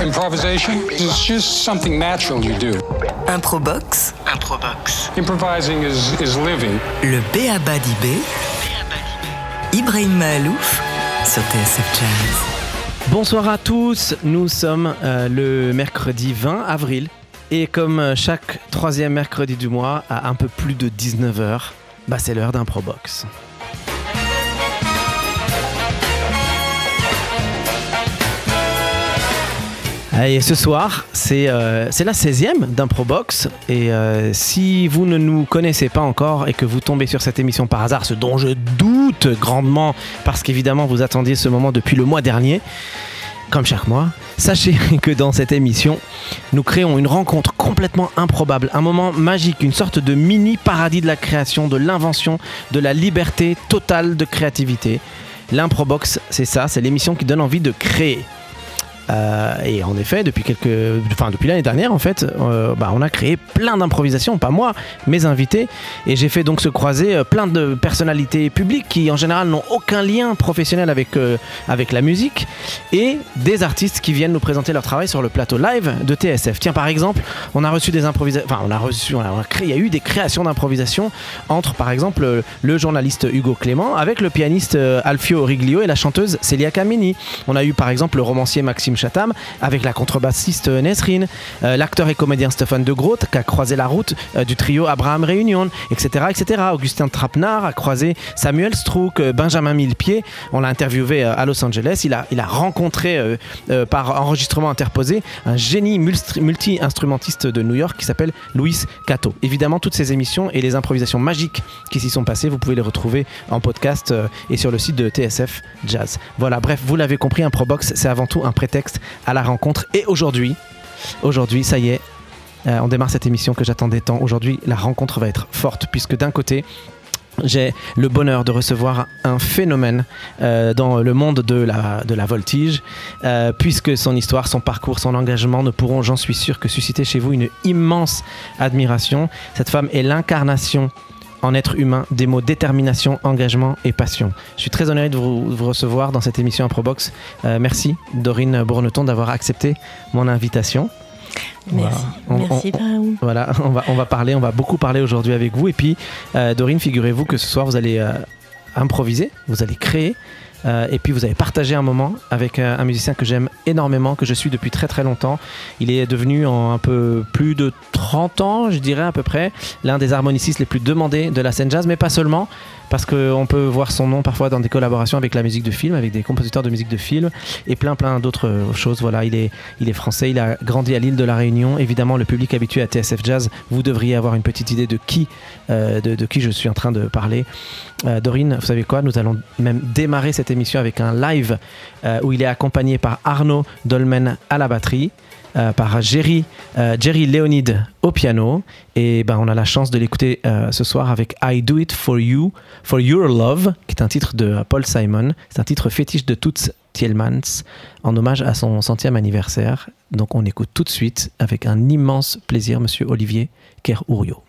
Improvisation? Is just something natural you do. Improbox. Improbox. Improvising is, is living. Le B.A.B.A. d'IB. Ibrahim Mahalouf sur TSF Jazz. Bonsoir à tous, nous sommes euh, le mercredi 20 avril et comme euh, chaque troisième mercredi du mois à un peu plus de 19h, bah c'est l'heure d'Improbox. Et ce soir, c'est euh, la 16e d'Improbox. Et euh, si vous ne nous connaissez pas encore et que vous tombez sur cette émission par hasard, ce dont je doute grandement, parce qu'évidemment vous attendiez ce moment depuis le mois dernier, comme chaque mois, sachez que dans cette émission, nous créons une rencontre complètement improbable, un moment magique, une sorte de mini paradis de la création, de l'invention, de la liberté totale de créativité. L'Improbox, c'est ça, c'est l'émission qui donne envie de créer. Euh, et en effet, depuis quelques, enfin depuis l'année dernière, en fait, euh, bah, on a créé plein d'improvisations, pas moi, mes invités, et j'ai fait donc se croiser euh, plein de personnalités publiques qui, en général, n'ont aucun lien professionnel avec avec la musique, et des artistes qui viennent nous présenter leur travail sur le plateau live de TSF. Tiens, par exemple, on a reçu des improvisations, enfin, on a reçu, on a, créé, il y a eu des créations d'improvisation entre, par exemple, le journaliste Hugo Clément avec le pianiste Alfio Riglio et la chanteuse Celia Camini. On a eu, par exemple, le romancier Maxime Chatham, avec la contrebassiste Nesrine, euh, l'acteur et comédien Stéphane De Groot qui a croisé la route euh, du trio Abraham Réunion, etc., etc. Augustin Trapenard a croisé Samuel Strouk, euh, Benjamin Millepied. On l'a interviewé à Los Angeles. Il a, il a rencontré par enregistrement interposé un génie multi-instrumentiste de New York qui s'appelle Louis Cato. Évidemment, toutes ces émissions et les improvisations magiques qui s'y sont passées, vous pouvez les retrouver en podcast et sur le site de TSF Jazz. Voilà, bref, vous l'avez compris, un Probox, c'est avant tout un prétexte à la rencontre. Et aujourd'hui, aujourd'hui, ça y est, euh, on démarre cette émission que j'attendais tant. Aujourd'hui, la rencontre va être forte puisque d'un côté, j'ai le bonheur de recevoir un phénomène euh, dans le monde de la, voltige, euh, puisque son histoire, son parcours, son engagement ne pourront, j'en suis sûr, que susciter chez vous une immense admiration. Cette femme est l'incarnation en être humain des mots détermination, engagement et passion. Je suis très honoré de vous, recevoir dans cette émission Improbox. Euh, merci Dorine Bourneton d'avoir accepté mon invitation. Merci, merci Voilà, on va, on va parler, on va beaucoup parler aujourd'hui avec vous. Et puis, euh, Dorine, figurez-vous que ce soir, vous allez euh, improviser, vous allez créer. Euh, et puis vous avez partagé un moment avec euh, un musicien que j'aime énormément, que je suis depuis très très longtemps. Il est devenu en un peu plus de 30 ans, je dirais à peu près, l'un des harmonicistes les plus demandés de la scène jazz, mais pas seulement parce qu'on peut voir son nom parfois dans des collaborations avec la musique de film, avec des compositeurs de musique de film et plein plein d'autres choses. Voilà, il est, français, il a grandi à l'île de la Réunion. Évidemment, le public habitué à TSF Jazz, vous devriez avoir une petite idée de qui, euh, je suis en train de parler. Euh, Dorine, vous savez quoi? Nous allons même démarrer cette émission avec un live euh, où il est accompagné par Arnaud Dolmen à la batterie. Euh, par Jerry, euh, Jerry Leonid au piano. Et ben, on a la chance de l'écouter euh, ce soir avec I Do It For You, For Your Love, qui est un titre de Paul Simon. C'est un titre fétiche de Toots Thielmans en hommage à son centième anniversaire. Donc on écoute tout de suite avec un immense plaisir Monsieur Olivier Kerr-Ourio.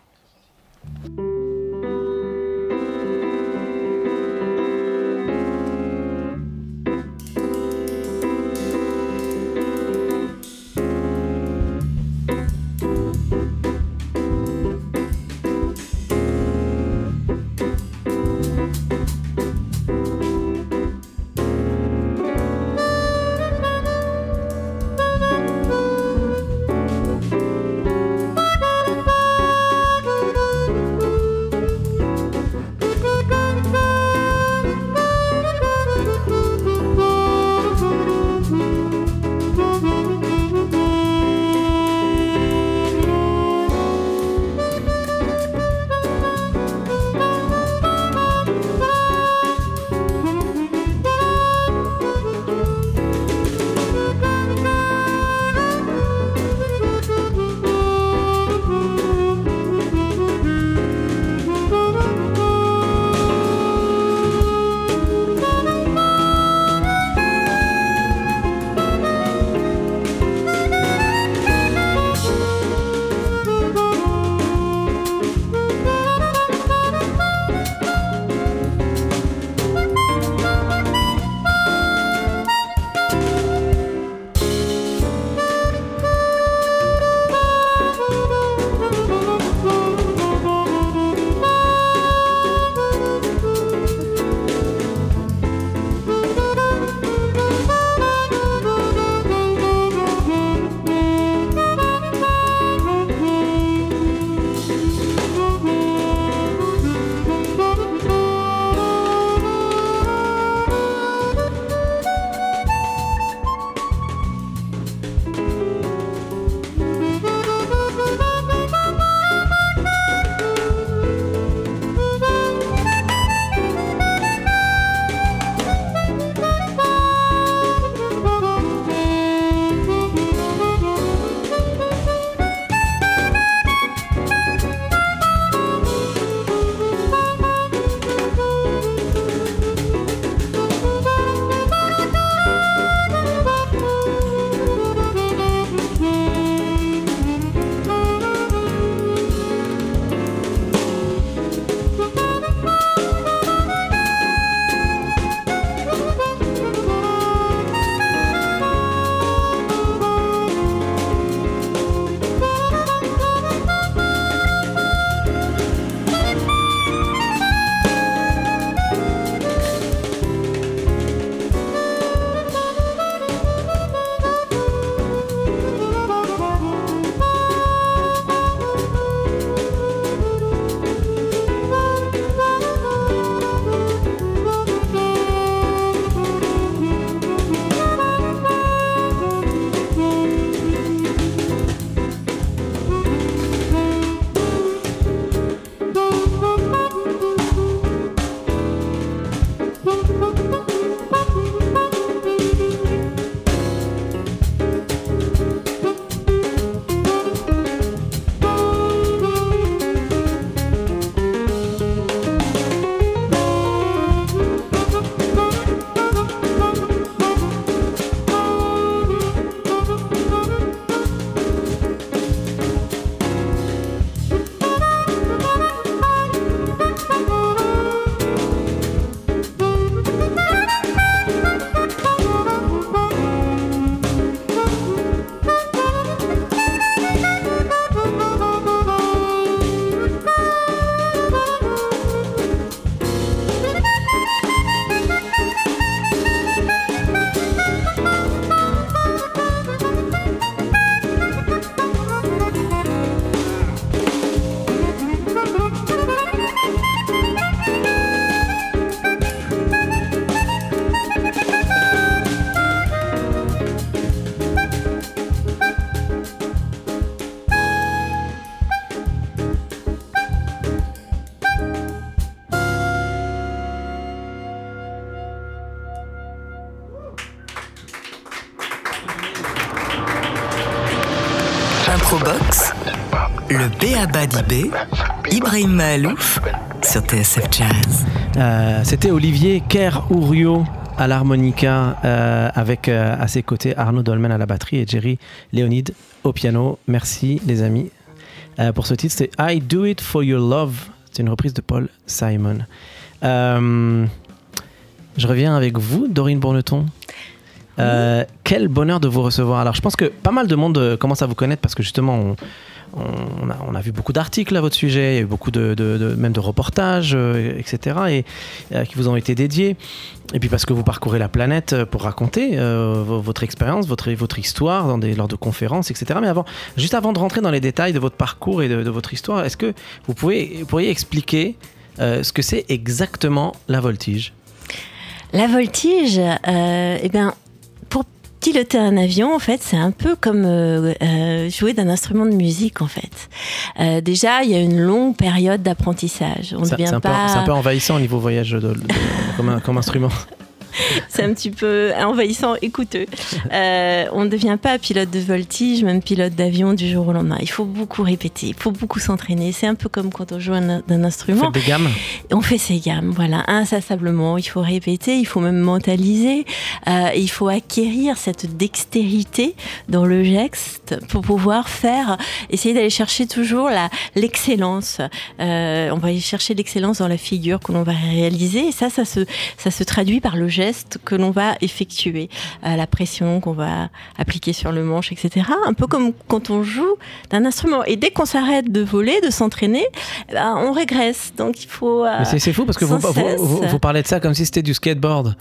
d'IB, Ibrahim Mahalouf sur TSF Jazz. Euh, C'était Olivier Kerr-Ourio à l'harmonica euh, avec euh, à ses côtés Arnaud Dolmen à la batterie et Jerry Léonide au piano. Merci les amis pour ce titre. C'est I Do It For Your Love. C'est une reprise de Paul Simon. Je reviens avec vous, Dorine Bourneton. Quel bonheur de vous recevoir. Alors, je pense que pas mal de monde commence à vous connaître parce que justement, on a, on a vu beaucoup d'articles à votre sujet, il y a eu beaucoup de, même de reportages, euh, etc., et, euh, qui vous ont été dédiés. Et puis parce que vous parcourez la planète euh, pour raconter euh, vo- votre expérience, votre, histoire lors de conférences, etc. Mais avant, juste avant de rentrer dans les détails de votre parcours et de, votre histoire, est-ce que vous pourriez expliquer euh, ce que c'est exactement la voltige? La voltige, euh, eh bien, piloter un avion, en fait, c'est un peu comme euh, euh, jouer d'un instrument de musique, en fait. Euh, déjà, il y a une longue période d'apprentissage. On devient un, peu- pas. c'est un peu envahissant au niveau voyage de- de- comme, un- comme instrument. c'est un petit peu envahissant et coûteux. Euh, on ne devient pas pilote de voltige, même pilote d'avion du jour au lendemain. Il faut beaucoup répéter, il faut beaucoup s'entraîner. C'est un peu comme quand on joue un- d'un instrument. Faites des gammes On fait ses gammes, voilà, insassablement. Il faut répéter, il faut même mentaliser, euh, il faut acquérir cette dextérité dans le geste pour pouvoir faire, essayer d'aller chercher toujours l'excellence. Euh, on va aller chercher l'excellence dans la figure que l'on va réaliser. Et ça, ça se, ça se traduit par le geste que l'on va effectuer, euh, la pression qu'on va appliquer sur le manche, etc. Un peu comme quand on joue d'un instrument. Et dès qu'on s'arrête de voler, de s'entraîner, eh ben, on régresse. Donc il faut. euh, c'est- fou parce que vous, parlez de ça comme si c'était du skateboard.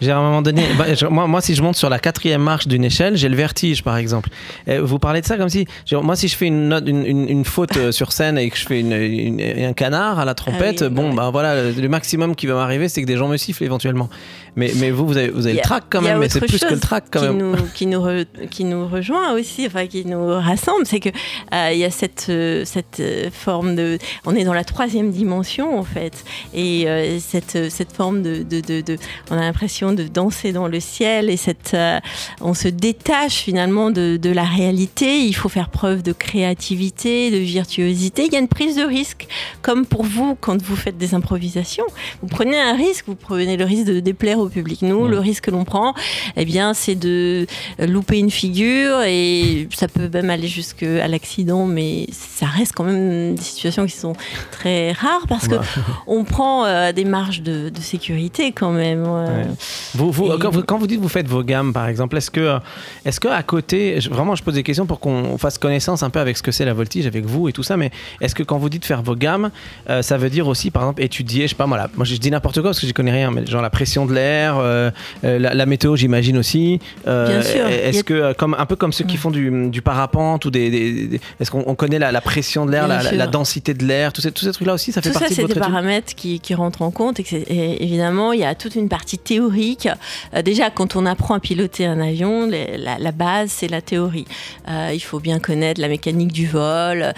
J'ai à un moment donné, bah, je- moi, moi, si je monte sur la quatrième marche d'une échelle, j'ai le vertige, par exemple. Et vous parlez de ça comme si, genre, moi, si je fais une, note, une, une- une faute euh, sur scène et que je fais un canard à la trompette, Ah oui, bon, bah voilà, le maximum qui va m'arriver, c'est que des gens me sifflent éventuellement. Mais, mais vous, vous avez, vous avez le track quand même, mais c'est plus que le track quand qui même. Nous, qui, nous re- qui nous rejoint aussi, enfin qui nous rassemble, c'est que euh, y a cette, euh, cette euh, forme de. On est dans la troisième dimension en fait. Et euh, cette, cette forme de, de, de- de- On a l'impression de danser dans le ciel et cette, euh, on se détache finalement de, de la réalité. Il faut faire preuve de créativité, de virtuosité. Il y a une prise de risque, comme pour vous quand vous faites des improvisations. Vous prenez un risque, vous prenez le risque de déplaire au public. Nous, le risque que l'on prend, eh bien, c'est de louper une figure et ça peut même aller jusqu'à l'accident, mais ça reste quand même des situations qui sont très rares parce que Bah. on prend euh, des marges de, de sécurité quand même. euh. Ouais. Vous, vous, Et- quand, vous, quand vous dites vous faites vos gammes, par exemple, est-ce que, est-ce que à côté, vraiment, je pose des questions pour qu'on fasse connaissance un peu avec ce que c'est la voltige, avec vous et tout ça, mais est-ce que quand vous dites faire vos gammes, euh, ça veut dire aussi, par exemple, étudier, je sais pas moi, moi je dis n'importe quoi parce que je connais rien, mais genre la pression de l'air, euh, euh, la, la météo, j'imagine aussi. Euh, Bien sûr. Est-ce a- que, comme, un peu comme ceux qui font du, du parapente ou des, des- des- est-ce qu'on on connaît la, la pression de l'air, la, densité de l'air, tous ces, tous ces trucs-là aussi, ça fait Tout ça, partie c'est de des votre paramètres qui, qui rentrent en compte. Et, et évidemment, il y a toute une partie théorique. Euh, déjà, quand on apprend à piloter un avion, les- la, base, c'est la théorie. Il faut bien connaître la mécanique du vol,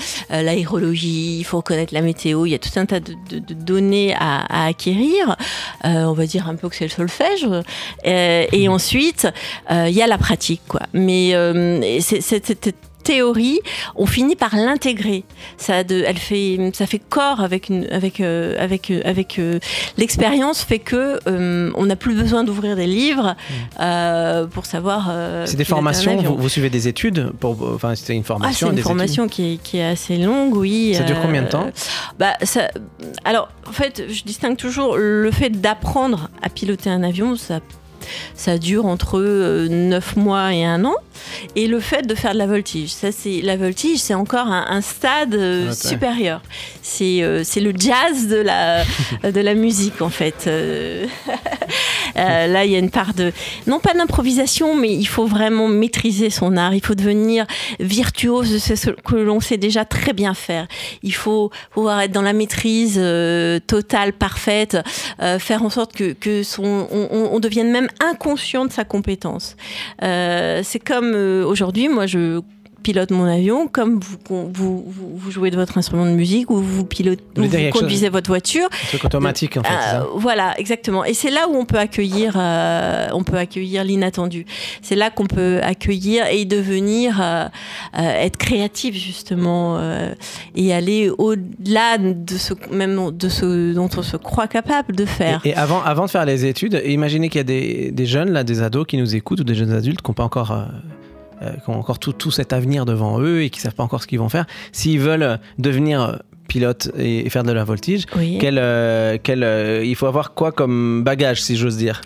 l'aérologie, il faut connaître la météo. Il y a tout un tas de, de- de données à, à acquérir. On va dire un peu que c'est le solfège. Euh, et ensuite, euh, il y a la pratique. Quoi. Mais euh, théorie, on finit par l'intégrer. Ça, a de, elle fait, ça fait corps avec, une, avec, euh, avec, euh, avec euh, l'expérience fait que on n'a plus besoin d'ouvrir des livres euh, pour savoir. Hmm. C'est des formations, vous, vous suivez des études pour, enfin, c'est une Ah, formation, c'est une formation qui est, qui est assez longue, oui. Ça dure combien de temps bah, ça, Alors, en fait, je distingue toujours le fait d'apprendre à piloter un avion, ça, ça dure entre 9 mois et un an. Et le fait de faire de la voltige, ça c'est la voltige, c'est encore un, un stade euh, Ah, supérieur. C'est euh, c'est le jazz de la de la musique en fait. Euh, euh, là, il y a une part de non pas d'improvisation, mais il faut vraiment maîtriser son art. Il faut devenir virtuose de ce que l'on sait déjà très bien faire. Il faut pouvoir être dans la maîtrise euh, totale, parfaite, euh, faire en sorte que, que son, on, on- on devienne même inconscient de sa compétence. Euh, c'est comme euh, aujourd'hui, moi je pilote mon avion comme vous, vous, vous, jouez de votre instrument de musique ou vous, pilotez, vous, conduisez votre voiture. Un truc automatique en fait. Euh, voilà, exactement. Et c'est là où on peut accueillir, euh, on peut accueillir l'inattendu. C'est là qu'on peut accueillir et devenir, euh, être créatif justement et aller au-delà de ce même de ce dont on se croit capable de faire. Et, avant, avant de faire les études, imaginez qu'il y a des, des, jeunes là, des ados qui nous écoutent ou des jeunes adultes qui n'ont pas encore euh, qui ont encore tout, tout, cet avenir devant eux et qui savent pas encore ce qu'ils vont faire, s'ils veulent devenir pilote et, faire de la voltige, quel, euh, quel, euh, il faut avoir quoi comme bagage, si j'ose dire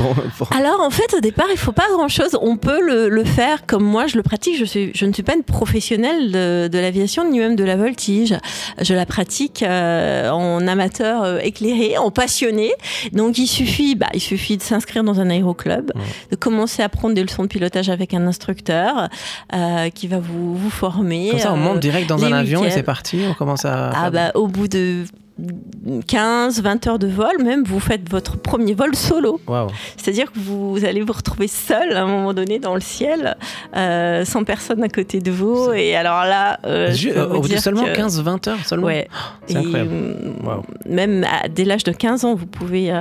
Alors, en fait, au départ, il faut pas grand-chose. On peut le, le, faire comme moi, je le pratique. Je, suis, je ne suis pas une professionnelle de, de l'aviation, ni même de la voltige. Je la pratique euh, en amateur éclairé, en passionné. Donc, il suffit, bah, il suffit de s'inscrire dans un aéroclub, de commencer à prendre des leçons de pilotage avec un instructeur qui va vous, vous former. Comme ça, on monte direct dans un avion et c'est parti. On commence à ah bah, au bout de 15, 20 heures de vol, même vous faites votre premier vol solo. C'est-à-dire que vous allez vous retrouver seul à un moment donné dans le ciel, euh, sans personne à côté de vous. Et alors là, euh, au bout de seulement 15-20 heures seulement. Ouais. C'est incroyable. Euh, même dès l'âge de 15 ans, vous pouvez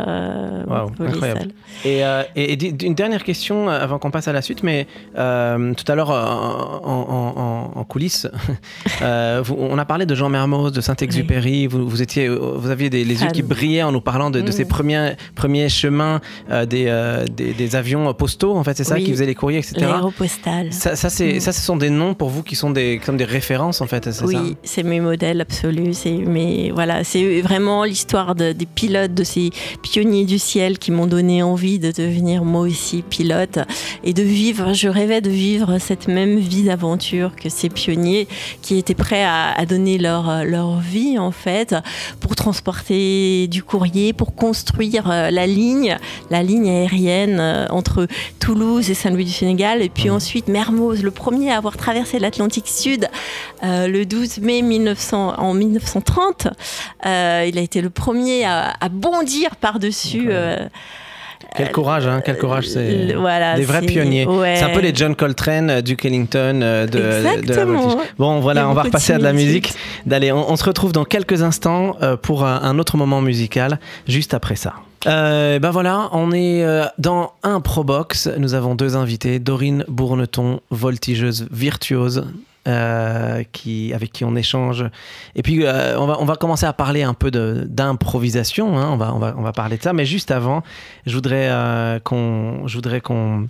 voler seul. Et, et, une dernière question avant qu'on passe à la suite, mais tout à l'heure en, coulisses, on a parlé de Jean Mermoz, de Saint-Exupéry. Vous, vous étiez vous aviez des, les yeux qui brillaient en nous parlant de, ces mm. premiers, premiers chemins euh, euh, des, des, avions postaux, en fait, c'est ça, qui faisaient les courriers, etc. L'aéropostale. Ça, ça, c'est, mm. ça, ce sont des noms pour vous qui sont des, comme des références, en fait, c'est oui, c'est mes modèles absolus. C'est, mes, voilà, c'est vraiment l'histoire des pilotes, de ces pionniers du ciel qui m'ont donné envie de devenir moi aussi pilote et de vivre, je rêvais de vivre cette même vie d'aventure que ces pionniers qui étaient prêts à, à donner leur, leur vie, en fait, pour transporter du courrier, pour construire euh, la ligne, la ligne aérienne euh, entre Toulouse et Saint-Louis du Sénégal, et puis ensuite Mermoz, le premier à avoir traversé l'Atlantique Sud euh, le 12 mai 1900, en 1930. il a été le premier à, bondir par-dessus. Quel courage, hein, quel courage, c'est voilà, des vrais pionniers. C'est un peu les John Coltrane, euh, Duke Ellington euh, de, de, la voltige. Bon, voilà, on va repasser à de la musique. D'aller, on, se retrouve dans quelques instants euh, pour un, autre moment musical, juste après ça. ben voilà, on est dans un Probox. Nous avons deux invités, Dorine Bourneton, voltigeuse virtuose euh, qui, avec qui on échange. Et puis, euh, on, va, on va commencer à parler un peu d'improvisation. Hein. On, va, on, va, on va parler de ça. Mais juste avant, je voudrais euh, qu'on qu'on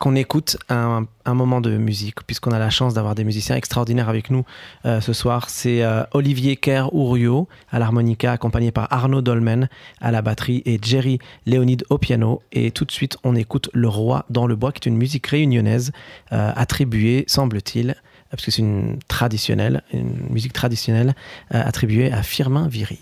qu'on écoute un, moment de musique, puisqu'on a la chance d'avoir des musiciens extraordinaires avec nous ce soir. C'est Olivier Kerr-Ourio à l'harmonica, accompagné par Arnaud Dolmen à la batterie et Jerry Léonide au piano. Et tout de suite, on écoute Le Roi dans le bois, qui est une musique réunionnaise attribuée, semble-t-il, parce que c'est une traditionnelle, une musique traditionnelle euh, attribuée à Firmin Viry.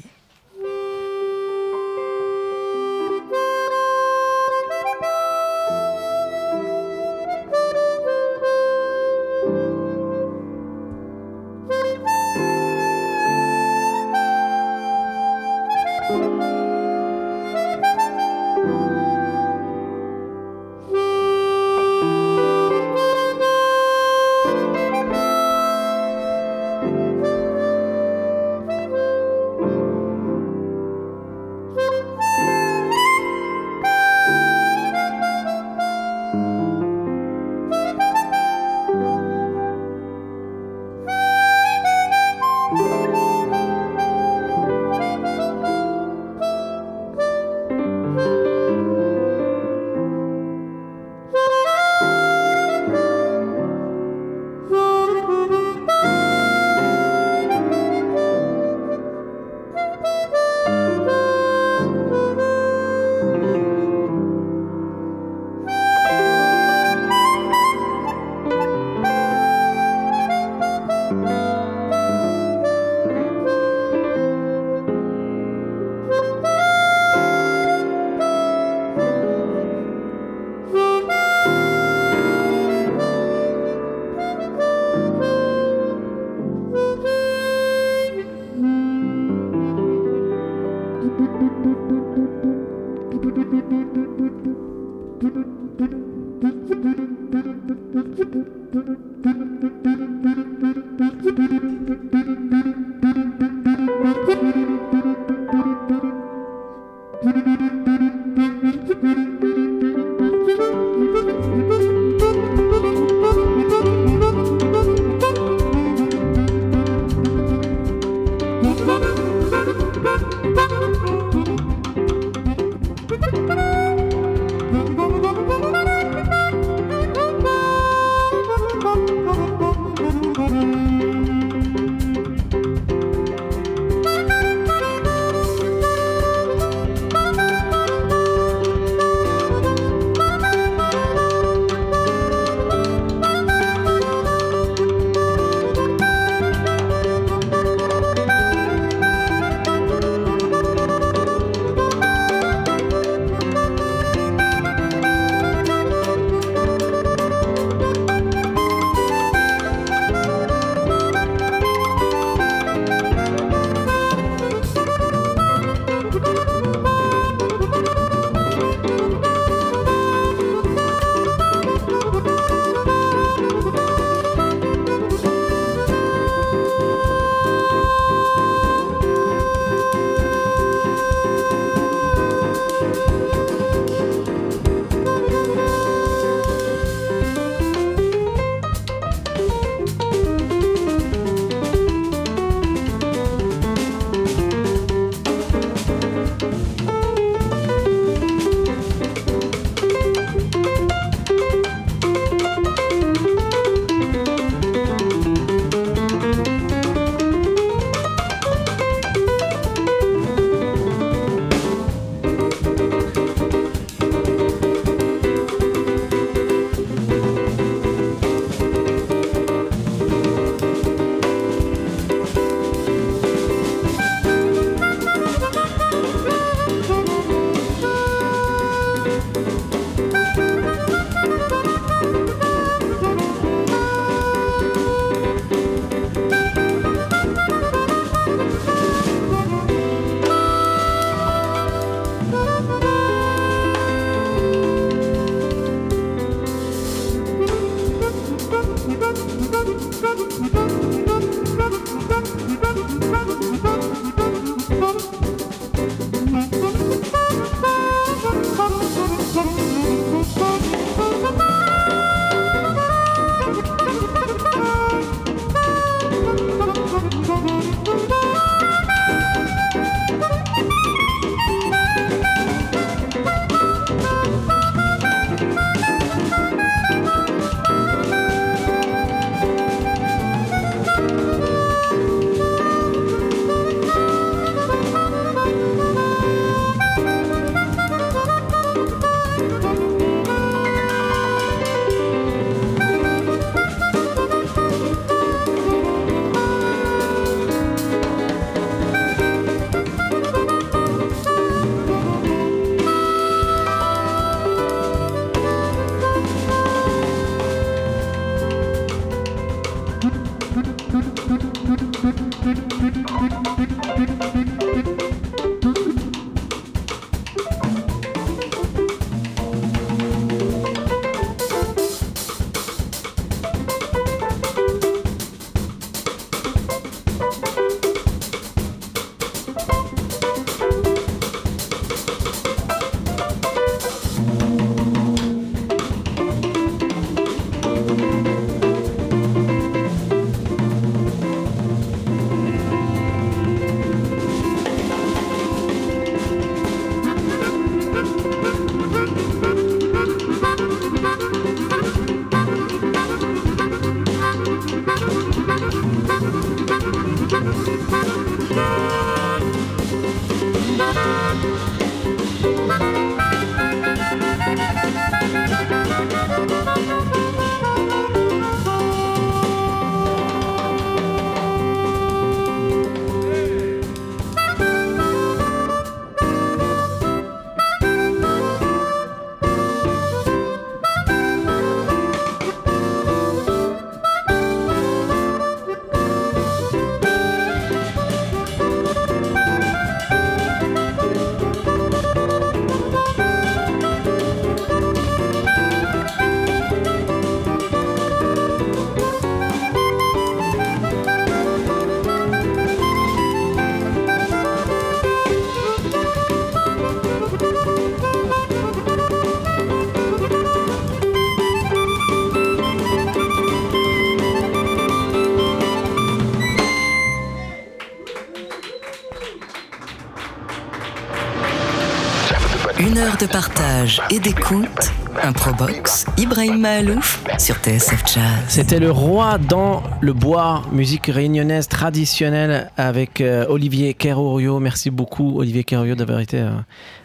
Et d'écoute. Improbox, Ibrahim Mahalouf sur TSF Jazz. C'était le roi dans le bois, musique réunionnaise traditionnelle avec euh, Olivier Kerourio. Merci beaucoup Olivier Kerourio d'avoir été euh,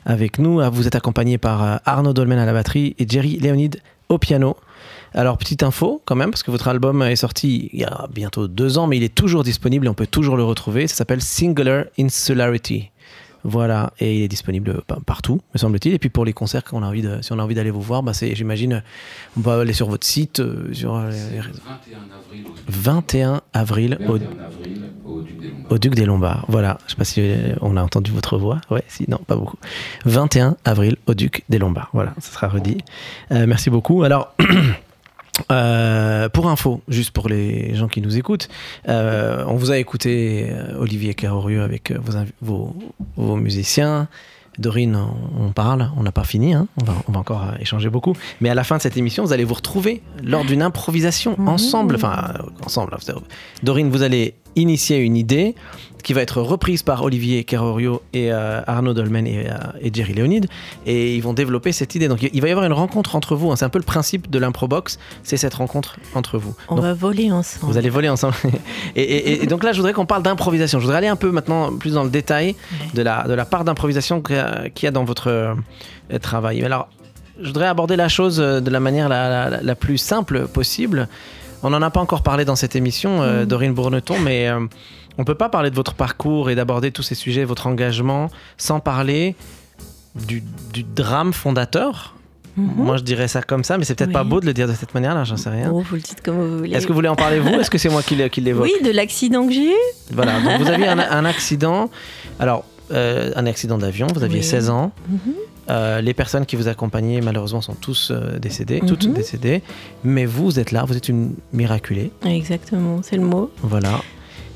avec nous. Ah, Vous êtes accompagné par euh, Arnaud Dolmen à la batterie et Jerry Léonide au piano. Alors, petite info quand même, parce que votre album est sorti il y a bientôt deux ans, mais il est toujours disponible et on peut toujours le retrouver. Ça s'appelle Singular Insularity. Voilà, et il est disponible pa- partout, me semble-t-il. Et puis pour les concerts, a envie de, si on a envie d'aller vous voir, bah c'est, j'imagine, on va aller sur votre site, euh, sur euh, les réseaux. 21 avril 21 avril au, au, 21 avril au Duc des Lombards. au Duc des Lombards. Voilà, je sais pas si euh, on a entendu votre voix. Ouais, si, non, pas beaucoup. 21 avril au Duc des Lombards. Voilà, ça sera redit. Euh, merci beaucoup. Alors. euh, pour info, juste pour les gens qui nous écoutent, euh, on vous a écouté euh, Olivier Carorieux avec euh, vos, invi- vos, vos musiciens. Dorine, on on parle, on n'a pas fini, hein, on, va, on va encore échanger beaucoup. Mais à la fin de cette émission, vous allez vous retrouver lors d'une improvisation ensemble. Enfin, ensemble. hein, Dorine, vous allez initier une idée qui va être reprise par Olivier Kerorio et euh, Arnaud Dolmen et, euh, et Jerry Léonide. Et ils vont développer cette idée. Donc il va y avoir une rencontre entre vous. hein. C'est un peu le principe de l'improbox, c'est cette rencontre entre vous. On Donc, va voler ensemble. vous allez voler ensemble. et, et- et donc là, je voudrais qu'on parle d'improvisation. Je voudrais aller un peu maintenant plus dans le détail de la, de la part d'improvisation qu'il y a- dans votre euh, travail. Alors, je voudrais aborder la chose euh, de la manière la, la- la plus simple possible. On n'en a pas encore parlé dans cette émission, euh, Dorine Bourneton, mais on ne peut pas parler de votre parcours et d'aborder tous ces sujets, votre engagement, sans parler du, du drame fondateur. Moi, je dirais ça comme ça, mais c'est peut-être pas beau de le dire de cette manière-là, j'en sais rien. Oh, vous le dites comme vous voulez. Est-ce que vous voulez en parler vous? Est-ce que c'est moi qui l'évoque? Oui, de l'accident que j'ai eu. Voilà, donc vous aviez un, un accident. Alors, euh, un accident d'avion, vous aviez Oui. 16 ans. Mhm. Euh, les personnes qui vous accompagnaient, malheureusement, sont tous euh, décédées, Mhm. toutes décédées. Mais vous, vous êtes là, vous êtes une miraculée. Exactement, c'est le mot. Voilà.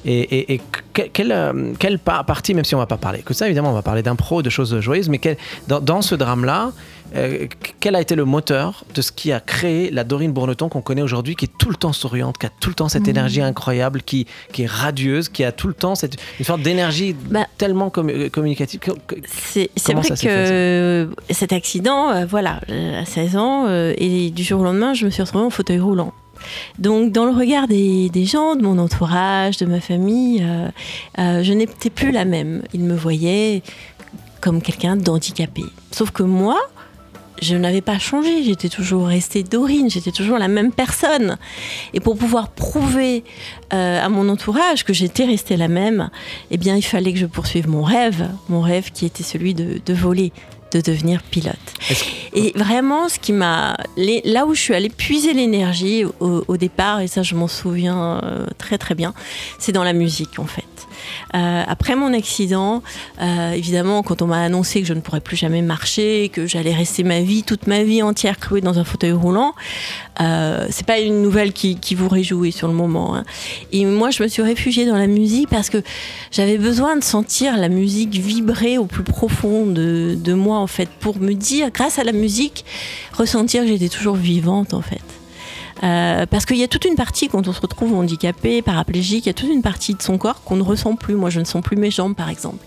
Et, et- et que- quelle, euh, quelle pa- partie, même si on va pas parler que ça, évidemment, on va parler d'impro, de choses joyeuses, mais quel- dans, dans ce drame-là, euh, quel a été le moteur de ce qui a créé la Dorine Bourneton qu'on connaît aujourd'hui, qui est tout le temps souriante, qui a tout le temps cette énergie incroyable, qui, qui est radieuse, qui a tout le temps cette, une sorte d'énergie Bah, tellement commu- communicative C'est vrai que cet accident, euh, voilà, euh, à 16 ans, euh, et du jour au lendemain, je me suis retrouvée en fauteuil roulant. Donc, dans le regard des, gens, de mon entourage, de ma famille, euh, euh, je n'étais plus la même. Ils me voyaient comme quelqu'un d'handicapé. Sauf que moi, je n'avais pas changé, j'étais toujours restée Dorine, j'étais toujours la même personne. Et pour pouvoir prouver euh, à mon entourage que j'étais restée la même, eh bien, il fallait que je poursuive mon rêve, mon rêve qui était celui de voler, de devenir pilote. Et vraiment, ce qui m'a, là où je suis allée puiser l'énergie au, au départ, et ça, je m'en souviens euh, très très bien, c'est dans la musique en fait. Euh, après mon accident, euh, évidemment, quand on m'a annoncé que je ne pourrais plus jamais marcher, que j'allais rester ma vie, toute ma vie entière clouée dans un fauteuil roulant, euh, c'est pas une nouvelle qui, qui vous réjouit sur le moment. hein. Et moi, je me suis réfugiée dans la musique parce que j'avais besoin de sentir la musique vibrer au plus profond de, de moi, en fait, pour me dire, grâce à la musique, ressentir que j'étais toujours vivante, en fait. Euh, parce qu'il y a toute une partie, quand on se retrouve handicapé, paraplégique, il y a toute une partie de son corps qu'on ne ressent plus. Moi, je ne sens plus mes jambes, par exemple.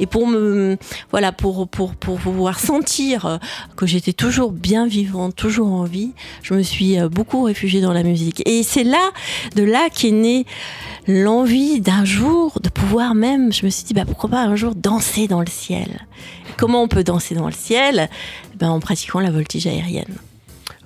Et pour me, voilà, pour, pour, pour pouvoir sentir que j'étais toujours bien vivante, toujours en vie, je me suis euh, beaucoup réfugiée dans la musique. Et c'est là, de là qu'est née l'envie d'un jour de pouvoir même, je me suis dit, bah, pourquoi pas un jour danser dans le ciel. Comment on peut danser dans le ciel ben, En pratiquant la voltige aérienne.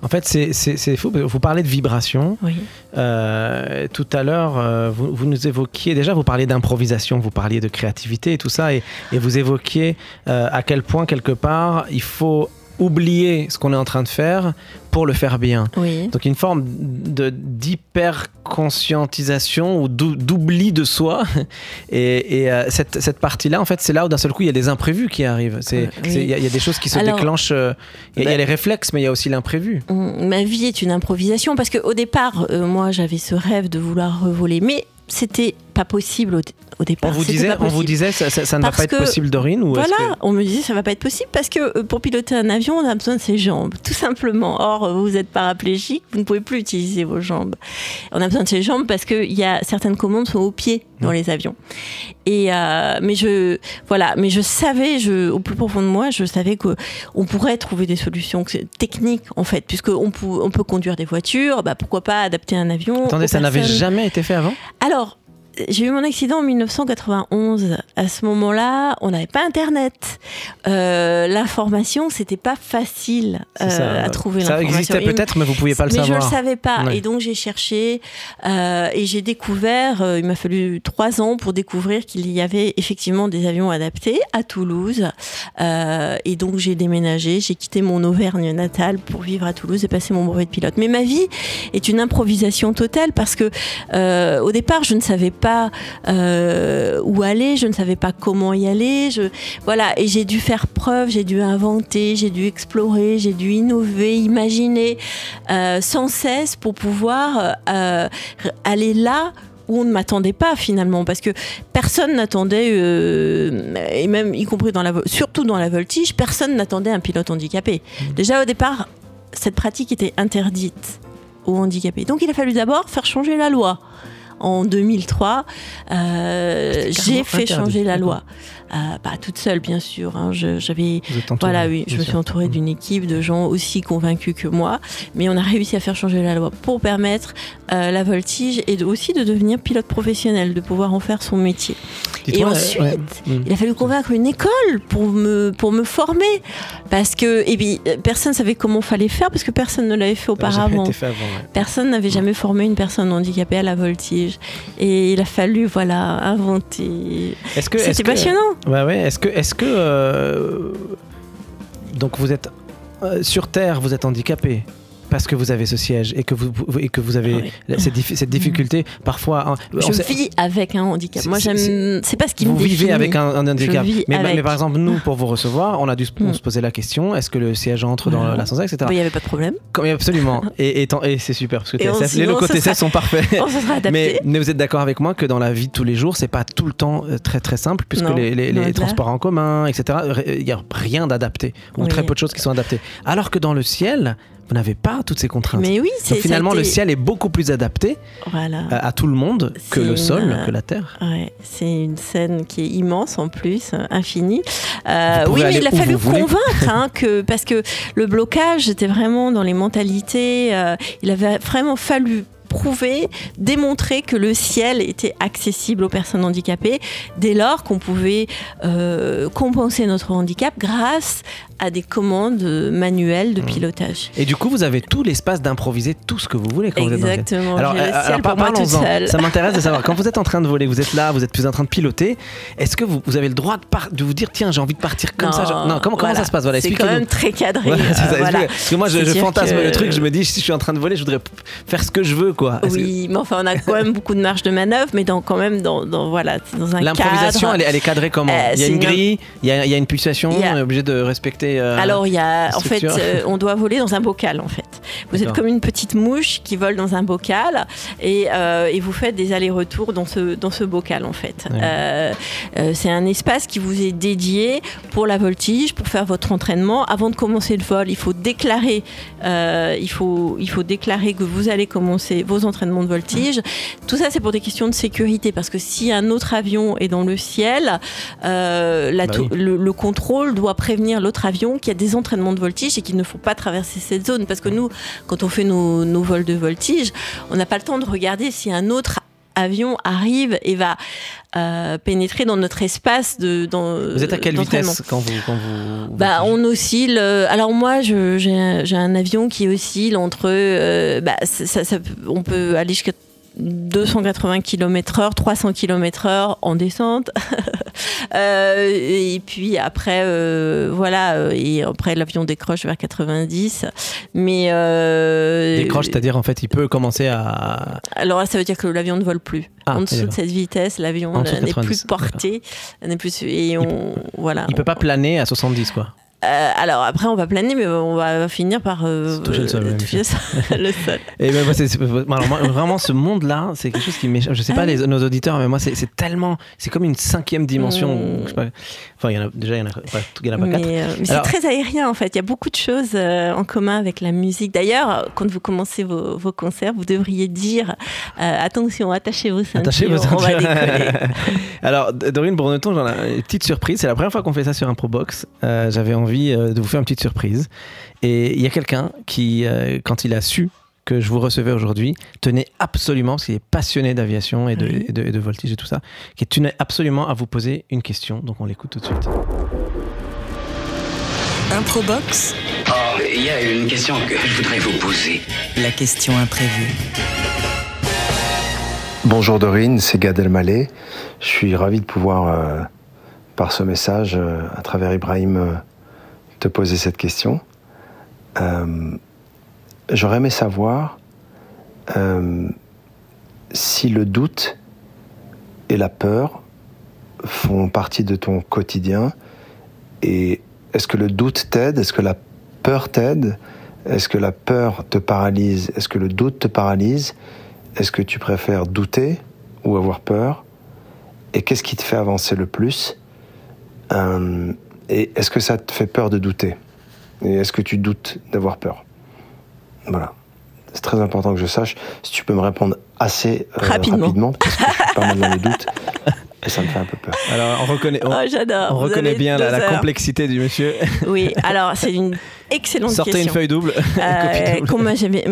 En fait, c'est- fou. Vous parlez de vibration. Oui. Euh, tout à l'heure, euh, vous, vous nous évoquiez, déjà, vous parliez d'improvisation, vous parliez de créativité et tout ça, et, et vous évoquiez euh, à quel point, quelque part, il faut oublier ce qu'on est en train de faire pour le faire bien. Oui. Donc une forme de d'hyper-conscientisation ou d'ou- d'oubli de soi. Et, et, euh, cette, cette partie-là, en fait, c'est là où d'un seul coup, il y a des imprévus qui arrivent. C'est- oui. c'est- Il y, a- il y a des choses qui se Alors, déclenchent. euh, Il y, a- il y a bah- les réflexes, mais il y a aussi l'imprévu. Ma vie est une improvisation parce qu'au départ, euh, moi, j'avais ce rêve de vouloir voler, mais c'était pas possible au, départ. On vous disait, on vous disait ça, ça, ne va pas être possible, Dorine ou Voilà, on me disait ça va pas être possible parce que euh, pour piloter un avion, on a besoin de ses jambes, tout simplement. Or, vous êtes paraplégique, vous ne pouvez plus utiliser vos jambes. On a besoin de ses jambes parce que y a certaines commandes sont au pied dans mmh. les avions. Et euh, mais je voilà, mais je savais, je, au plus profond de moi, je savais que on pourrait trouver des solutions techniques en fait, puisque on, on peut conduire des voitures, bah pourquoi pas adapter un avion. Attendez, ça n'avait jamais été fait avant? Alors, j'ai eu mon accident en 1991. À ce moment-là, on n'avait pas Internet. Euh, l'information, c'était pas facile euh, à trouver. Ça existait peut-être, mais vous pouviez pas le savoir. Mais je le savais pas. Et donc j'ai cherché euh, et j'ai découvert. Euh, il m'a fallu trois ans pour découvrir qu'il y avait effectivement des avions adaptés à Toulouse. Et donc j'ai déménagé. J'ai quitté mon Auvergne natale pour vivre à Toulouse et passer mon brevet de pilote. Mais ma vie est une improvisation totale parce que au départ, je ne savais pas pas euh, où aller, je ne savais pas comment y aller. Je, voilà, et j'ai dû faire preuve, j'ai dû inventer, j'ai dû explorer, j'ai dû innover, imaginer euh, sans cesse pour pouvoir euh, aller là où on ne m'attendait pas finalement parce que personne n'attendait et même y compris dans la surtout dans la voltige personne n'attendait un pilote handicapé mmh. déjà au départ cette pratique était interdite aux handicapés donc il a fallu d'abord faire changer la loi en 2003, euh, j'ai fait changer la loi. Euh, pas toute seule, bien sûr. Hein. J'avais, voilà, oui, je me suis entourée d'une équipe de gens aussi convaincus que moi, mais on a réussi à faire changer la loi pour permettre euh, la voltige et aussi de devenir pilote professionnel, de pouvoir en faire son métier. Et ensuite, mm. il a fallu convaincre une école pour me pour me former, parce que et puis personne savait comment fallait faire parce que personne ne l'avait fait auparavant. Personne n'avait jamais formé une personne handicapée à la voltige, et il a fallu voilà inventer. C'était passionnant. Ouais, ouais. Est-ce que, est-ce que euh, donc vous êtes euh, sur Terre, vous êtes handicapé? Parce que vous avez ce siège et que vous, et que vous avez ah cette, cette, difficulté parfois. Hein, je vis avec un handicap. Moi, j'aime. C'est pas ce qui vous me Vous vivez avec un, handicap. Mais, mais, par exemple, nous, pour vous recevoir, on a dû hmm. se poser la question est-ce que le siège entre dans l'ascenseur, etc. Il n'y avait pas de problème. Comme, absolument. et, et, et c'est super parce que TSF, les locaux TSF sont parfaits. On se sera mais, mais, vous êtes d'accord avec moi que dans la vie de tous les jours, c'est pas tout le temps euh, très très simple puisque les, les, transports en commun, etc. Il n'y a rien d'adapté ou très peu de choses qui sont adaptées. Alors que dans le ciel, vous n'avez pas toutes ces contraintes. Mais oui, Donc finalement, le ciel est beaucoup plus adapté voilà. à, tout le monde que le sol, que la terre. Ouais, c'est une scène qui est immense en plus, infinie. Euh, oui, mais il a fallu convaincre hein, que parce que le blocage était vraiment dans les mentalités. Euh, il avait vraiment fallu prouver, démontrer que le ciel était accessible aux personnes handicapées dès lors qu'on pouvait euh, compenser notre handicap grâce à des commandes manuelles de mmh. pilotage. Et du coup, vous avez tout l'espace d'improviser tout ce que vous voulez quand Exactement, vous êtes dans le... Alors, alors Ça m'intéresse de savoir, quand vous êtes en train de voler, vous êtes là, vous êtes plus en train de piloter, est-ce que vous, vous, avez le droit de, de, vous dire, tiens, j'ai envie de partir comme ça Non, comment, comment ça se passe? Voilà, C'est quand même très cadré. Voilà, euh, Parce que moi, je, fantasme le truc, je me dis, si je suis en train de voler, je voudrais faire ce que je veux, quoi. Oui, mais enfin, on a quand même beaucoup de marge de manœuvre, mais dans, quand même dans, dans voilà, dans un L'improvisation, elle, elle, est cadrée comment? Euh, Il y a une grille, il y a, il y a une pulsation, on est obligé de respecter. Euh, Alors, il y a en fait, euh, on doit voler dans un bocal, en fait. Vous êtes comme une petite mouche qui vole dans un bocal et, euh, et vous faites des allers-retours dans ce, dans ce bocal, en fait. Euh, c'est un espace qui vous est dédié pour la voltige, pour faire votre entraînement. Avant de commencer le vol, il faut déclarer, il faut, il faut déclarer que vous allez commencer vos entraînements de voltige. Tout ça, c'est pour des questions de sécurité, parce que si un autre avion est dans le ciel, la bah le, le contrôle doit prévenir l'autre avion qu'il y a des entraînements de voltige et qu'il ne faut pas traverser cette zone. Parce que nous, quand on fait nos, vols de voltige, on n'a pas le temps de regarder si un autre avion arrive et va euh, pénétrer dans notre espace de dans Vous êtes à quelle vitesse quand vous, quand vous, Bah on oscille. Euh, alors moi j'ai un, avion qui oscille entre euh, bah, ça, on peut aller jusqu'à 280 km/h, 300 km/h en descente. Euh, et puis après, euh, voilà, euh, et après l'avion décroche vers 90. Mais décroche, c'est-à-dire en fait, il peut commencer à. Alors là, ça veut dire que l'avion ne vole plus. Ah, en dessous de cette vitesse, l'avion n'est plus porté, n'est plus et on voilà. Il peut pas planer à 70 quoi. Euh, alors après, on va planer, mais on va finir par euh, toucher le sol. le sol. Et ben, vraiment, ce monde-là, c'est quelque chose qui m'échappe. Je sais pas ah les, nos auditeurs, mais moi, c'est tellement, c'est comme une cinquième dimension. Mm. enfin, il y en a déjà, il y en a, pas, en a pas quatre. Mais, mais c'est très aérien en fait. Il y a beaucoup de choses en commun avec la musique. D'ailleurs, quand vous commencez vos, vos concerts, vous devriez dire attention, attachez vos ceintures. Attachez vos ceintures. On va décoller. alors, Dorine Bourneton, j'en ai une petite surprise. C'est la première fois qu'on fait ça sur un Probox. J'avais envie euh, de vous faire une petite surprise. Et il y a quelqu'un qui, euh, quand il a su que je vous recevais aujourd'hui, tenait absolument, parce qu'il est passionné d'aviation et, de, voltige et tout ça, qui tenait absolument à vous poser une question. Donc on l'écoute tout de suite. Improbox. Oh, il y a une question que je voudrais vous poser. La question imprévue. Bonjour Dorine, c'est Gad Elmaleh. Je suis ravi de pouvoir, euh, par ce message, à travers Ibrahim, te poser cette question. Euh, j'aurais aimé savoir euh, si le doute et la peur font partie de ton quotidien et est-ce que le doute t'aide? Est-ce que la peur t'aide? Est-ce que la peur te paralyse? Est-ce que le doute te paralyse? Est-ce que tu préfères douter ou avoir peur? Et qu'est-ce qui te fait avancer le plus? Euh, et est-ce que ça te fait peur de douter? Et est-ce que tu doutes d'avoir peur? Voilà. C'est très important que je sache. Si tu peux me répondre assez euh, rapidement. parce que je suis pas mal dans les doutes. Et ça me fait un peu peur. Alors, on reconnaît, on, oh, reconnaît bien la, la, complexité du monsieur. Oui, alors c'est une excellente Sortez question. une feuille double. Euh, qu'on m'a jamais,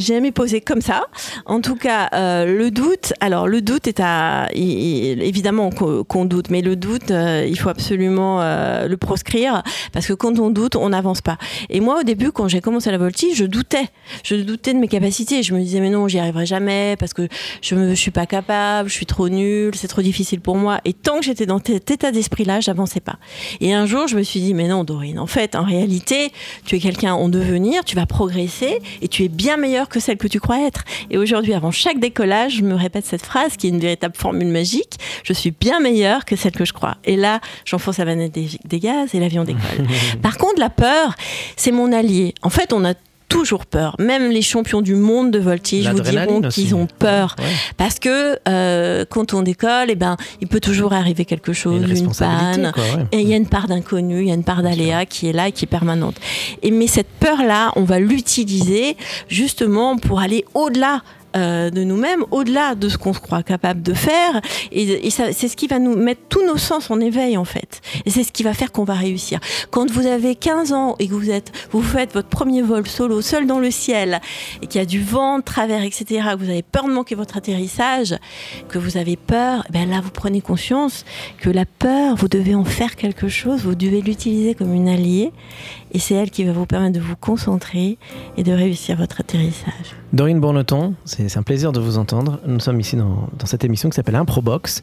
jamais posée comme ça. En tout cas, euh, le doute, alors le doute est à. évidemment qu'on doute, mais le doute, euh, il faut absolument euh, le proscrire parce que quand on doute, on n'avance pas. Et moi, au début, quand j'ai commencé la voltige, je doutais. Je doutais de mes capacités. Je me disais, mais non, j'y arriverai jamais parce que je ne suis pas capable, je suis trop nulle, c'est trop difficile pour moi. Et tant que j'étais dans cet état d'esprit-là, j'avançais pas. Et un jour, je me suis dit, mais non, Dorine, en fait, en réalité, tu es quelqu'un en devenir, tu vas progresser et tu es bien meilleur que celle que tu crois être. Et aujourd'hui, avant chaque décollage, je me répète cette phrase qui est une véritable formule magique. Je suis bien meilleur que celle que je crois. Et là, j'enfonce la vanette des, des gaz et l'avion décolle. Par contre, la peur, c'est mon allié. En fait, on a toujours peur. Même les champions du monde de voltige vous diront qu'ils ont peur. Parce que euh, quand on décolle, eh ben, il peut toujours arriver quelque chose, une, panne. Et il y a une part d'inconnu, il y a une part d'aléa qui est là et qui est permanente. Et, mais cette peur-là, on va l'utiliser justement pour aller au-delà euh, de nous-mêmes, au-delà de ce qu'on se croit capable de faire. Et, c'est ce qui va nous mettre tous nos sens en éveil, en fait. Et c'est ce qui va faire qu'on va réussir. Quand vous avez 15 ans et que vous êtes, vous faites votre premier vol solo, seul dans le ciel, et qu'il y a du vent de travers, etc., que vous avez peur de manquer votre atterrissage, que vous avez peur, ben là, vous prenez conscience que la peur, vous devez en faire quelque chose, vous devez l'utiliser comme une alliée, et c'est elle qui va vous permettre de vous concentrer et de réussir votre atterrissage. Dorine Bourneton, c'est un plaisir de vous entendre. Nous sommes ici dans, cette émission qui s'appelle Improbox.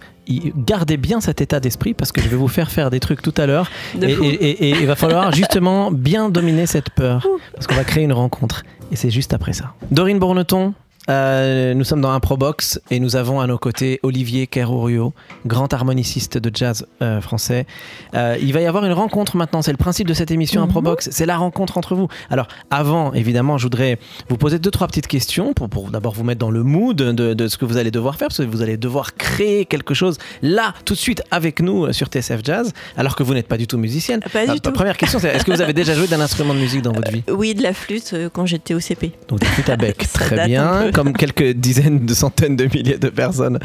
Gardez bien cet état d'esprit parce que je vais vous faire faire des trucs tout à l'heure. Et, il va falloir justement bien dominer cette peur parce qu'on va créer une rencontre. Et c'est juste après ça. Dorine Bourneton, euh, nous sommes dans un Probox et nous avons à nos côtés Olivier Kerourio, grand harmoniciste de jazz euh, français. Euh, il va y avoir une rencontre maintenant, c'est le principe de cette émission un Probox, c'est la rencontre entre vous. Alors avant, évidemment, je voudrais vous poser deux, trois petites questions pour, pour d'abord vous mettre dans le mood de, de, ce que vous allez devoir faire, parce que vous allez devoir créer quelque chose là, tout de suite, avec nous sur TSF Jazz, alors que vous n'êtes pas du tout musicienne. Pas du tout. Première question, c'est est-ce que vous avez déjà joué d'un instrument de musique dans votre vie? Oui, de la flûte quand j'étais au CP. Donc de la flûte à bec, très bien comme quelques dizaines de centaines de milliers de personnes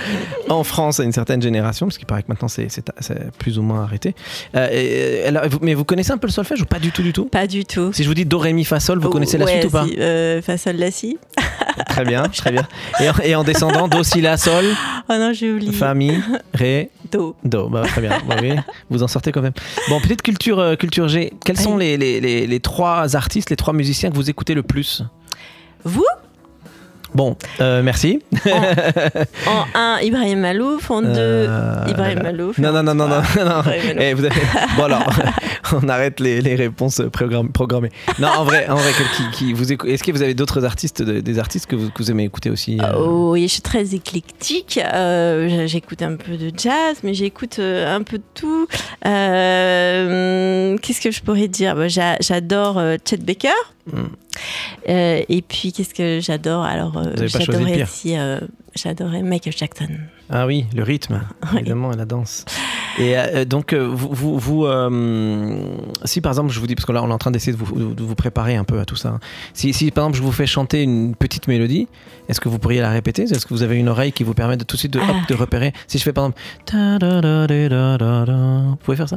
en France à une certaine génération, parce qu'il paraît que maintenant c'est plus ou moins arrêté. Euh, mais vous connaissez un peu le solfège ou pas du tout du tout? Pas du tout. Si je vous dis do ré mi fa sol, vous connaissez la suite ou pas? euh, Fa sol la si. très bien, très bien. Et en, descendant do si la sol? Oh non j'ai oublié. Fa mi ré do. Do. Bah, très bien. vous en sortez quand même. Bon petite culture euh, culture G. Quels sont les, les, les, les trois artistes, les trois musiciens que vous écoutez le plus? Vous? Bon, euh, merci. En 1, Ibrahim Malouf. En 2, Euh, Ibrahim. Malouf. Non, non, non, non, non. non. Ibrahim Malouf. Eh, vous avez... Bon alors, on arrête les, les réponses programm- programmées. Non, en vrai, en vrai, qui, qui vous écou- est-ce que vous avez d'autres artistes, de- des artistes que vous, que vous aimez écouter aussi euh, Oh, oui, je suis très éclectique. Euh, j'écoute un peu de jazz, mais j'écoute un peu de tout. Qu'est-ce que je pourrais dire? Bah, j'a- J'adore Chet Baker. Euh, et puis, qu'est-ce que j'adore? Alors, euh, j'adorais aussi, euh, j'adorais Michael Jackson. Ah oui, le rythme, Oui. évidemment, et la danse. Et donc, vous, vous, si par exemple, je vous dis, parce que là, on est en train d'essayer de vous, de vous préparer un peu à tout ça. hein. Si, si par exemple, je vous fais chanter une petite mélodie, est-ce que vous pourriez la répéter? Est-ce que vous avez une oreille qui vous permet de tout de suite de, hop, Ah. de repérer? Si je fais par exemple, vous pouvez faire ça?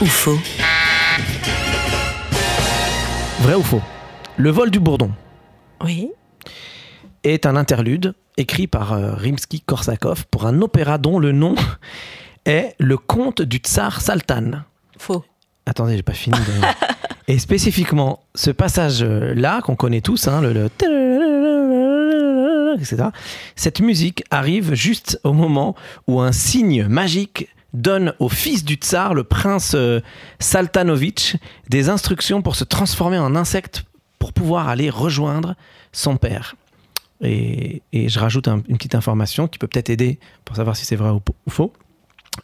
ou faux Vrai ou faux Le vol du bourdon Oui. est un interlude écrit par euh, Rimsky-Korsakov pour un opéra dont le nom est Le conte du tsar Saltan. Faux. Attendez, j'ai pas fini. de- Et spécifiquement, ce passage-là, qu'on connaît tous, hein, le, le etc., cette musique arrive juste au moment où un signe magique donne au fils du tsar, le prince euh, Saltanovitch, des instructions pour se transformer en insecte pour pouvoir aller rejoindre son père. Et, je rajoute un- une petite information qui peut peut-être aider pour savoir si c'est vrai ou faux.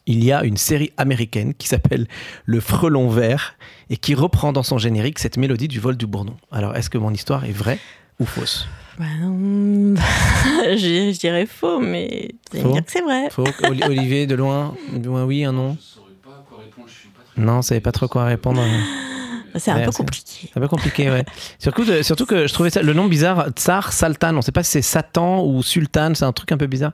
Il y a une série américaine qui s'appelle Le Frelon Vert et qui reprend dans son générique cette mélodie du vol du bourdon. Alors, est-ce que mon histoire est vraie ou fausse? Bah, je, je dirais faux, mais Faux dire que c'est vrai. Faux Oli- Olivier, de loin, de loin oui, un non Je saurais pas quoi répondre, je suis pas très. Non, vous savez pas trop quoi répondre. C'est un Ouais, peu compliqué. C'est un peu compliqué, ouais. surtout, que- surtout que je trouvais ça, le nom bizarre, Tsar Saltan, on sait pas si c'est Satan ou Sultan, c'est un truc un peu bizarre.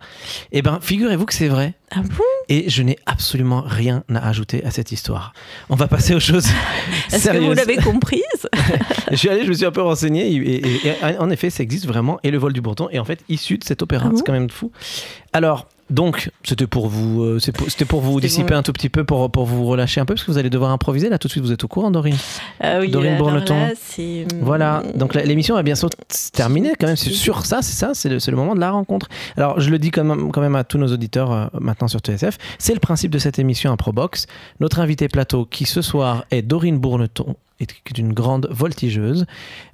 Eh ben, figurez-vous que c'est vrai. Ah bon? Et je n'ai absolument rien à ajouter à cette histoire. On va passer aux choses Est-ce que vous l'avez comprise? Je suis allé, je me suis un peu renseigné, et, et- et en effet, ça existe vraiment, et le vol du bourdon est en fait issu de cet opéra. Ah bon? c'est quand même fou. Alors, donc, c'était pour vous, euh, c'était pour vous dissiper bon. un tout petit peu, pour, pour vous relâcher un peu, parce que vous allez devoir improviser là tout de suite. Vous êtes au courant, Dorine Ah oui, Dorine Bourneton. hum, Voilà, donc l'émission va bientôt se terminer quand même. C'est sur ça, c'est ça, c'est le, c'est le moment de la rencontre. Alors je le dis quand même, quand même à tous nos auditeurs euh, maintenant sur TSF, c'est le principe de cette émission Improbox. Notre invité plateau qui ce soir est Dorine Bourneton, et qui est une grande voltigeuse,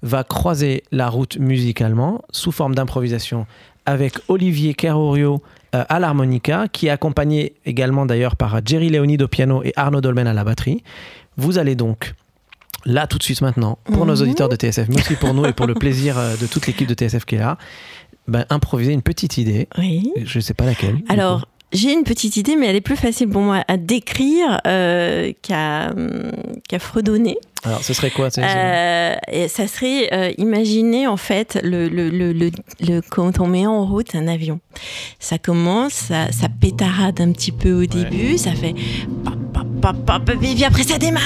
va croiser la route musicalement sous forme d'improvisation avec Olivier Kerorio euh, à l'harmonica, qui est accompagné également d'ailleurs par Jerry Leonid au piano et Arnaud Dolmen à la batterie. Vous allez donc là tout de suite maintenant, pour nos Mhm. auditeurs de TSF, mais aussi pour nous et pour le plaisir euh, de toute l'équipe de TSF qui est là, ben, improviser une petite idée. Oui. Je ne sais pas laquelle. Alors. J'ai une petite idée, mais elle est plus facile pour moi à décrire euh, qu'à fredonner. Alors, ce serait quoi Euh, et ça serait euh, imaginer en fait le, le, le, le- quand on met en route un avion. Ça commence, ça, ça pétarade un petit peu au début, ça fait pop, pop, pop, pop, et puis après ça démarre.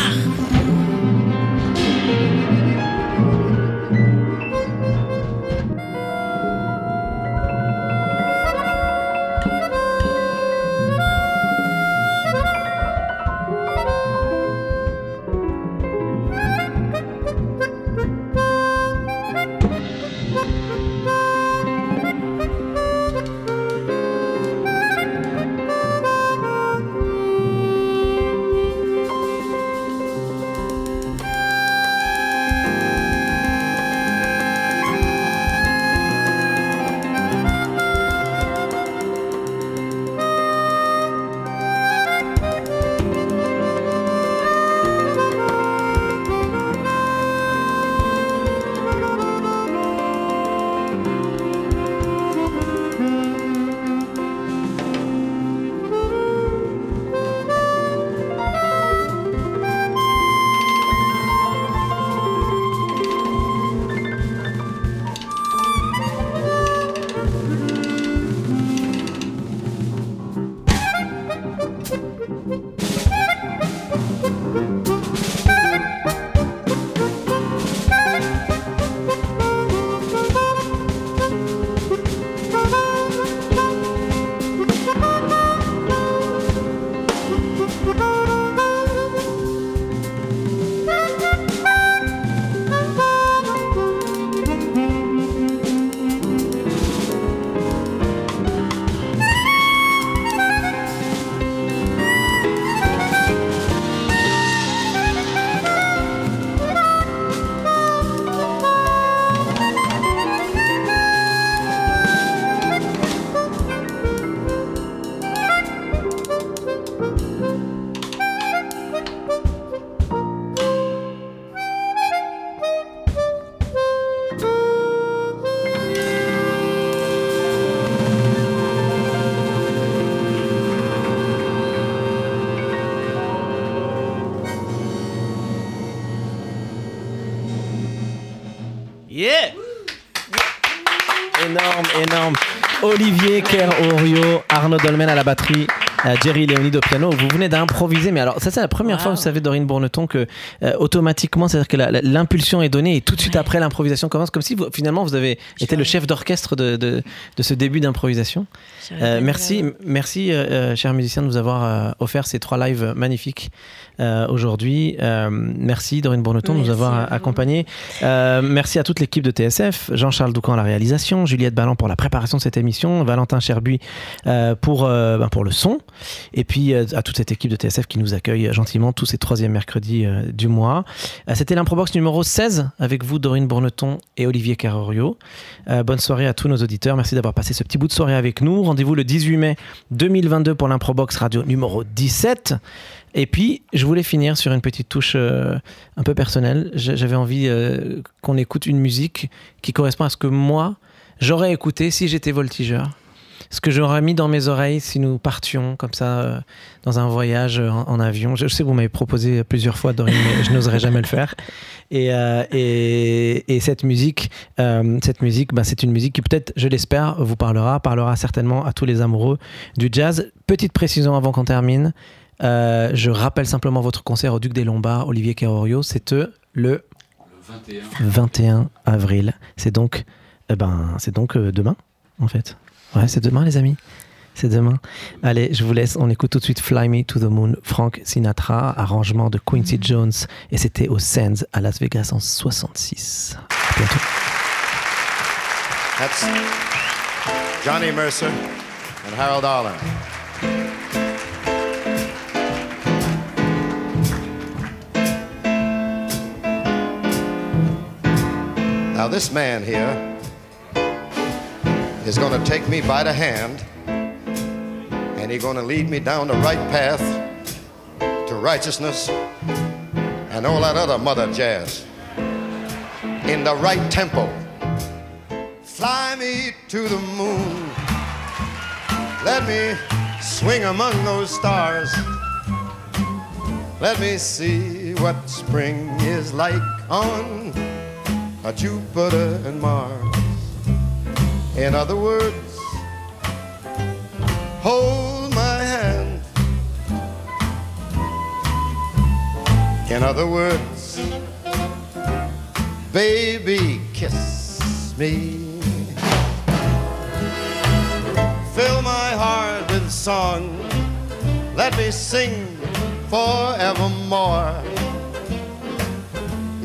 Dolmen à la batterie, Jerry Léonide au piano. Vous venez d'improviser, mais alors ça c'est la première fois, vous savez, Dorine Bourneton, que euh, automatiquement, c'est-à-dire que l'impulsion est donnée et tout de suite après l'improvisation commence, comme si vous- finalement vous avez été le chef d'orchestre de, de- de ce début d'improvisation. Euh, merci, merci, euh, euh, chers musiciens, de nous avoir offert ces trois lives magnifiques aujourd'hui. Euh, merci, Dorine Bourneton, de nous avoir accompagnés. Euh, merci à toute l'équipe de TSF, Jean-Charles Doucan à la réalisation, Juliette Ballan pour la préparation de cette émission, Valentin Cherbuy euh, pour, euh, ben, pour le son, et puis euh, à toute cette équipe de TSF qui nous accueille gentiment tous ces troisièmes mercredis euh, du mois. Euh, C'était l'improbox numéro 16 avec vous, Dorine Bourneton et Olivier Carrorio. Euh, bonne soirée à tous nos auditeurs. Merci d'avoir passé ce petit bout de soirée avec nous. Rendez-vous le 18 mai 2022 pour l'improbox radio numéro 17. Et puis, je voulais finir sur une petite touche euh, un peu personnelle. J'a- J'avais envie euh, qu'on écoute une musique qui correspond à ce que moi, j'aurais écouté si j'étais voltigeur. Ce que j'aurais mis dans mes oreilles si nous partions comme ça euh, dans un voyage en, avion. Je, sais que vous m'avez proposé plusieurs fois, Dorine, mais je n'oserais jamais le faire. Et, et, et cette musique, cette musique, bah, c'est une musique qui peut-être, je l'espère, vous parlera, parlera certainement à tous les amoureux du jazz. Petite précision avant qu'on termine. Euh, je rappelle simplement votre concert au Duc des Lombards, Olivier Carrorio. C'est le Le 21. 21 avril. C'est donc, eh ben, c'est donc euh, demain, en fait. Ouais, c'est demain, les amis. C'est demain. Allez, je vous laisse. On écoute tout de suite Fly Me to the Moon, Frank Sinatra, arrangement de Quincy Jones. Et c'était au Sands à Las Vegas en 66. À bientôt. That's Johnny Mercer and Harold Arlen. Now, this man here is going to take me by the hand and he's going to lead me down the right path to righteousness and all that other mother jazz in the right tempo. Fly me to the moon. Let me swing among those stars. Let me see what spring is like on a Jupiter and Mars. In other words, hold my hand. In other words, baby, kiss me. Fill my heart with song. Let me sing forevermore.